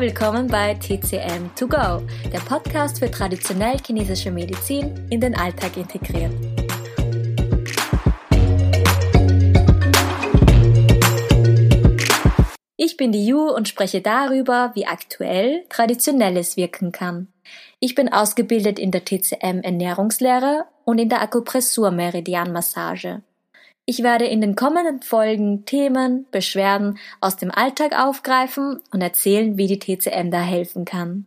Willkommen bei TCM To Go, der Podcast für traditionell chinesische Medizin in den Alltag integriert. Ich bin die Yu und spreche darüber, wie aktuell Traditionelles wirken kann. Ich bin ausgebildet in der TCM Ernährungslehre und in der Akupressur Meridianmassage. Ich werde in den kommenden Folgen Themen, Beschwerden aus dem Alltag aufgreifen und erzählen, wie die TCM da helfen kann.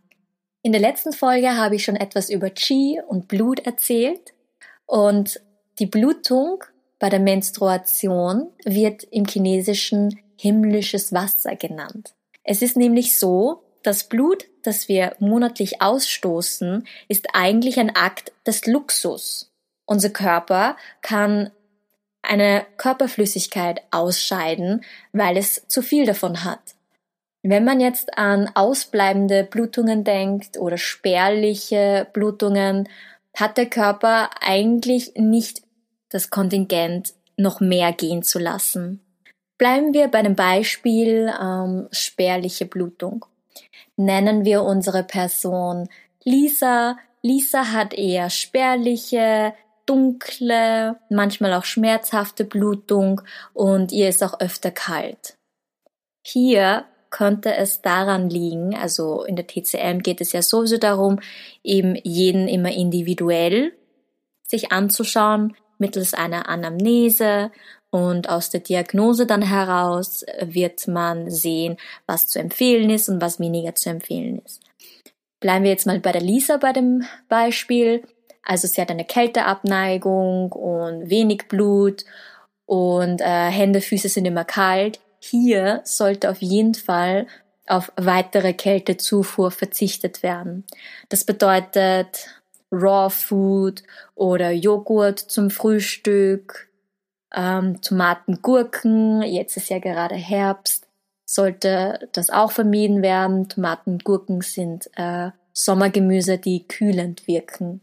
In der letzten Folge habe ich schon etwas über Qi und Blut erzählt und die Blutung bei der Menstruation wird im Chinesischen himmlisches Wasser genannt. Es ist nämlich so, das Blut, das wir monatlich ausstoßen, ist eigentlich ein Akt des Luxus. Unser Körper kann eine Körperflüssigkeit ausscheiden, weil es zu viel davon hat. Wenn man jetzt an ausbleibende Blutungen denkt oder spärliche Blutungen, hat der Körper eigentlich nicht das Kontingent noch mehr gehen zu lassen. Bleiben wir bei dem Beispiel ähm, spärliche Blutung. Nennen wir unsere Person Lisa. Lisa hat eher spärliche, dunkle, manchmal auch schmerzhafte Blutung und ihr ist auch öfter kalt. Hier könnte es daran liegen, also in der TCM geht es ja sowieso darum, eben jeden immer individuell sich anzuschauen mittels einer Anamnese und aus der Diagnose dann heraus wird man sehen, was zu empfehlen ist und was weniger zu empfehlen ist. Bleiben wir jetzt mal bei der Lisa bei dem Beispiel. Also sie hat eine Kälteabneigung und wenig Blut und äh, Hände, Füße sind immer kalt. Hier sollte auf jeden Fall auf weitere Kältezufuhr verzichtet werden. Das bedeutet Raw Food oder Joghurt zum Frühstück, ähm, Tomaten, Gurken. Jetzt ist ja gerade Herbst, sollte das auch vermieden werden. Tomaten, Gurken sind äh, Sommergemüse, die kühlend wirken.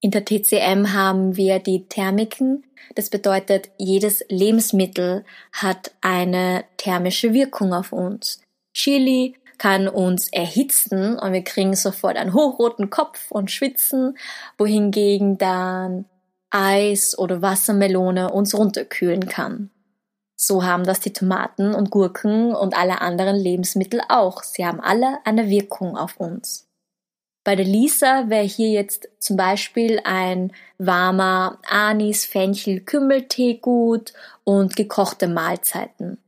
In der TCM haben wir die Thermiken. Das bedeutet, jedes Lebensmittel hat eine thermische Wirkung auf uns. Chili kann uns erhitzen und wir kriegen sofort einen hochroten Kopf und schwitzen, wohingegen dann Eis oder Wassermelone uns runterkühlen kann. So haben das die Tomaten und Gurken und alle anderen Lebensmittel auch. Sie haben alle eine Wirkung auf uns. Bei der Lisa wäre hier jetzt zum Beispiel ein warmer Anis, Fenchel, Kümmeltee gut und gekochte Mahlzeiten,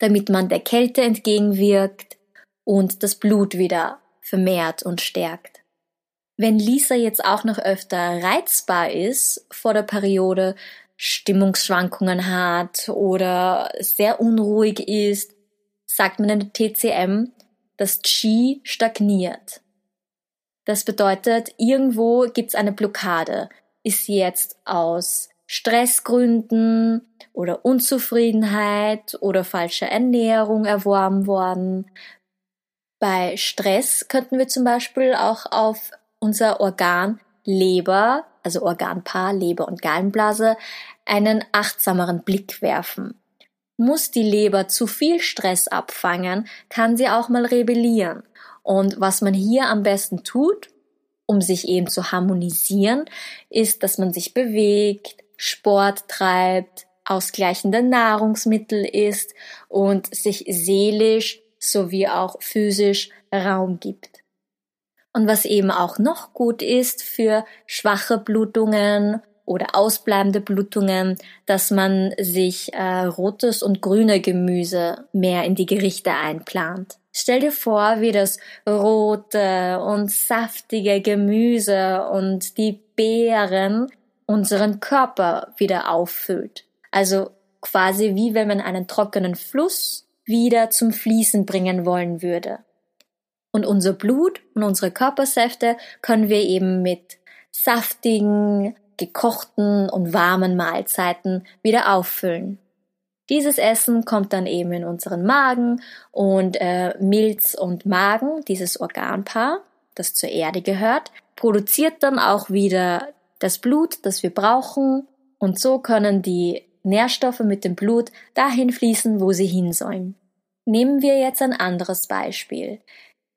damit man der Kälte entgegenwirkt und das Blut wieder vermehrt und stärkt. Wenn Lisa jetzt auch noch öfter reizbar ist vor der Periode, Stimmungsschwankungen hat oder sehr unruhig ist, sagt man in der TCM, dass Qi stagniert. Das bedeutet, irgendwo gibt es eine Blockade. Ist sie jetzt aus Stressgründen oder Unzufriedenheit oder falscher Ernährung erworben worden? Bei Stress könnten wir zum Beispiel auch auf unser Organ Leber, also Organpaar Leber und Gallenblase, einen achtsameren Blick werfen. Muss die Leber zu viel Stress abfangen, kann sie auch mal rebellieren. Und was man hier am besten tut, um sich eben zu harmonisieren, ist, dass man sich bewegt, Sport treibt, ausgleichende Nahrungsmittel isst und sich seelisch sowie auch physisch Raum gibt. Und was eben auch noch gut ist für schwache Blutungen oder ausbleibende Blutungen, dass man sich äh, rotes und grüne Gemüse mehr in die Gerichte einplant. Stell dir vor, wie das rote und saftige Gemüse und die Beeren unseren Körper wieder auffüllt. Also quasi wie wenn man einen trockenen Fluss wieder zum Fließen bringen wollen würde. Und unser Blut und unsere Körpersäfte können wir eben mit saftigen, gekochten und warmen Mahlzeiten wieder auffüllen. Dieses Essen kommt dann eben in unseren Magen und äh, Milz und Magen, dieses Organpaar, das zur Erde gehört, produziert dann auch wieder das Blut, das wir brauchen und so können die Nährstoffe mit dem Blut dahin fließen, wo sie hin sollen. Nehmen wir jetzt ein anderes Beispiel.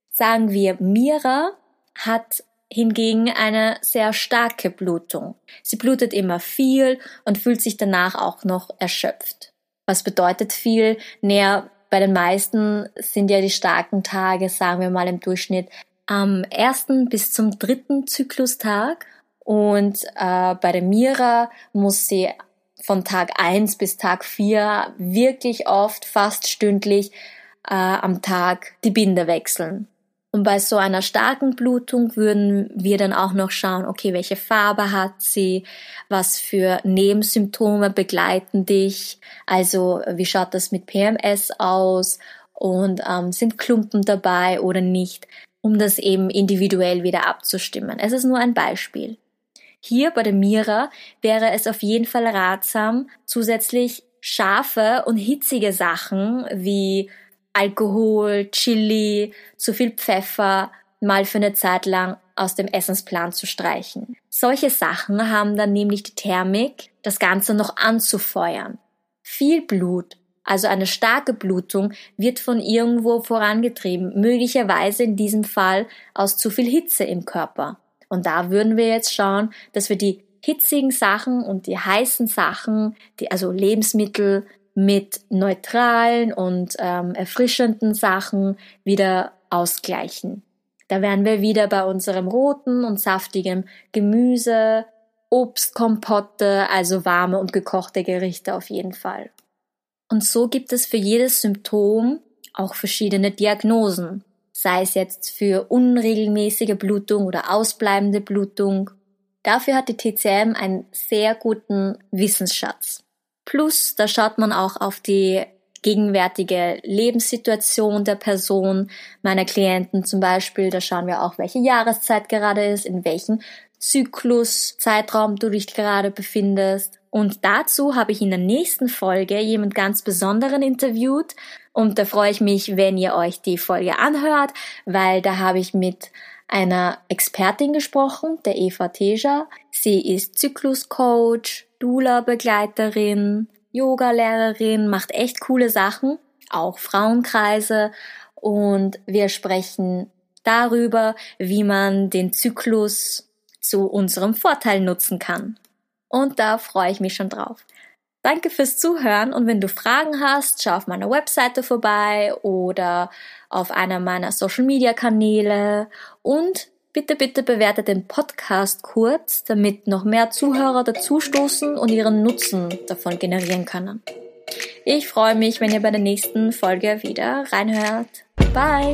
Sagen wir, Mira hat hingegen eine sehr starke Blutung. Sie blutet immer viel und fühlt sich danach auch noch erschöpft. Was bedeutet viel? Näher bei den meisten sind ja die starken Tage, sagen wir mal im Durchschnitt, am ersten bis zum dritten Zyklustag. Und äh, bei der Mira muss sie von Tag eins bis Tag vier wirklich oft, fast stündlich äh, am Tag die Binde wechseln. Und bei so einer starken Blutung würden wir dann auch noch schauen, okay, welche Farbe hat sie, was für Nebensymptome begleiten dich, also wie schaut das mit PMS aus und ähm, sind Klumpen dabei oder nicht, um das eben individuell wieder abzustimmen. Es ist nur ein Beispiel. Hier bei der Mira wäre es auf jeden Fall ratsam, zusätzlich scharfe und hitzige Sachen wie Alkohol, Chili, zu viel Pfeffer mal für eine Zeit lang aus dem Essensplan zu streichen. Solche Sachen haben dann nämlich die Thermik, das Ganze noch anzufeuern. Viel Blut, also eine starke Blutung, wird von irgendwo vorangetrieben, möglicherweise in diesem Fall aus zu viel Hitze im Körper. Und da würden wir jetzt schauen, dass wir die hitzigen Sachen und die heißen Sachen, die also Lebensmittel, mit neutralen und ähm, erfrischenden Sachen wieder ausgleichen. Da wären wir wieder bei unserem roten und saftigen Gemüse, Obstkompotte, also warme und gekochte Gerichte auf jeden Fall. Und so gibt es für jedes Symptom auch verschiedene Diagnosen, sei es jetzt für unregelmäßige Blutung oder ausbleibende Blutung. Dafür hat die TCM einen sehr guten Wissensschatz. Plus, da schaut man auch auf die gegenwärtige Lebenssituation der Person, meiner Klienten zum Beispiel. Da schauen wir auch, welche Jahreszeit gerade ist, in welchem Zykluszeitraum du dich gerade befindest. Und dazu habe ich in der nächsten Folge jemand ganz Besonderen interviewt. Und da freue ich mich, wenn ihr euch die Folge anhört, weil da habe ich mit einer Expertin gesprochen, der Eva Teja. Sie ist Zykluscoach, Dula-Begleiterin, Yoga-Lehrerin, macht echt coole Sachen, auch Frauenkreise und wir sprechen darüber, wie man den Zyklus zu unserem Vorteil nutzen kann. Und da freue ich mich schon drauf. Danke fürs Zuhören und wenn du Fragen hast, schau auf meiner Webseite vorbei oder auf einer meiner Social Media Kanäle und Bitte, bitte bewertet den Podcast kurz, damit noch mehr Zuhörer dazustoßen und ihren Nutzen davon generieren können. Ich freue mich, wenn ihr bei der nächsten Folge wieder reinhört. Bye!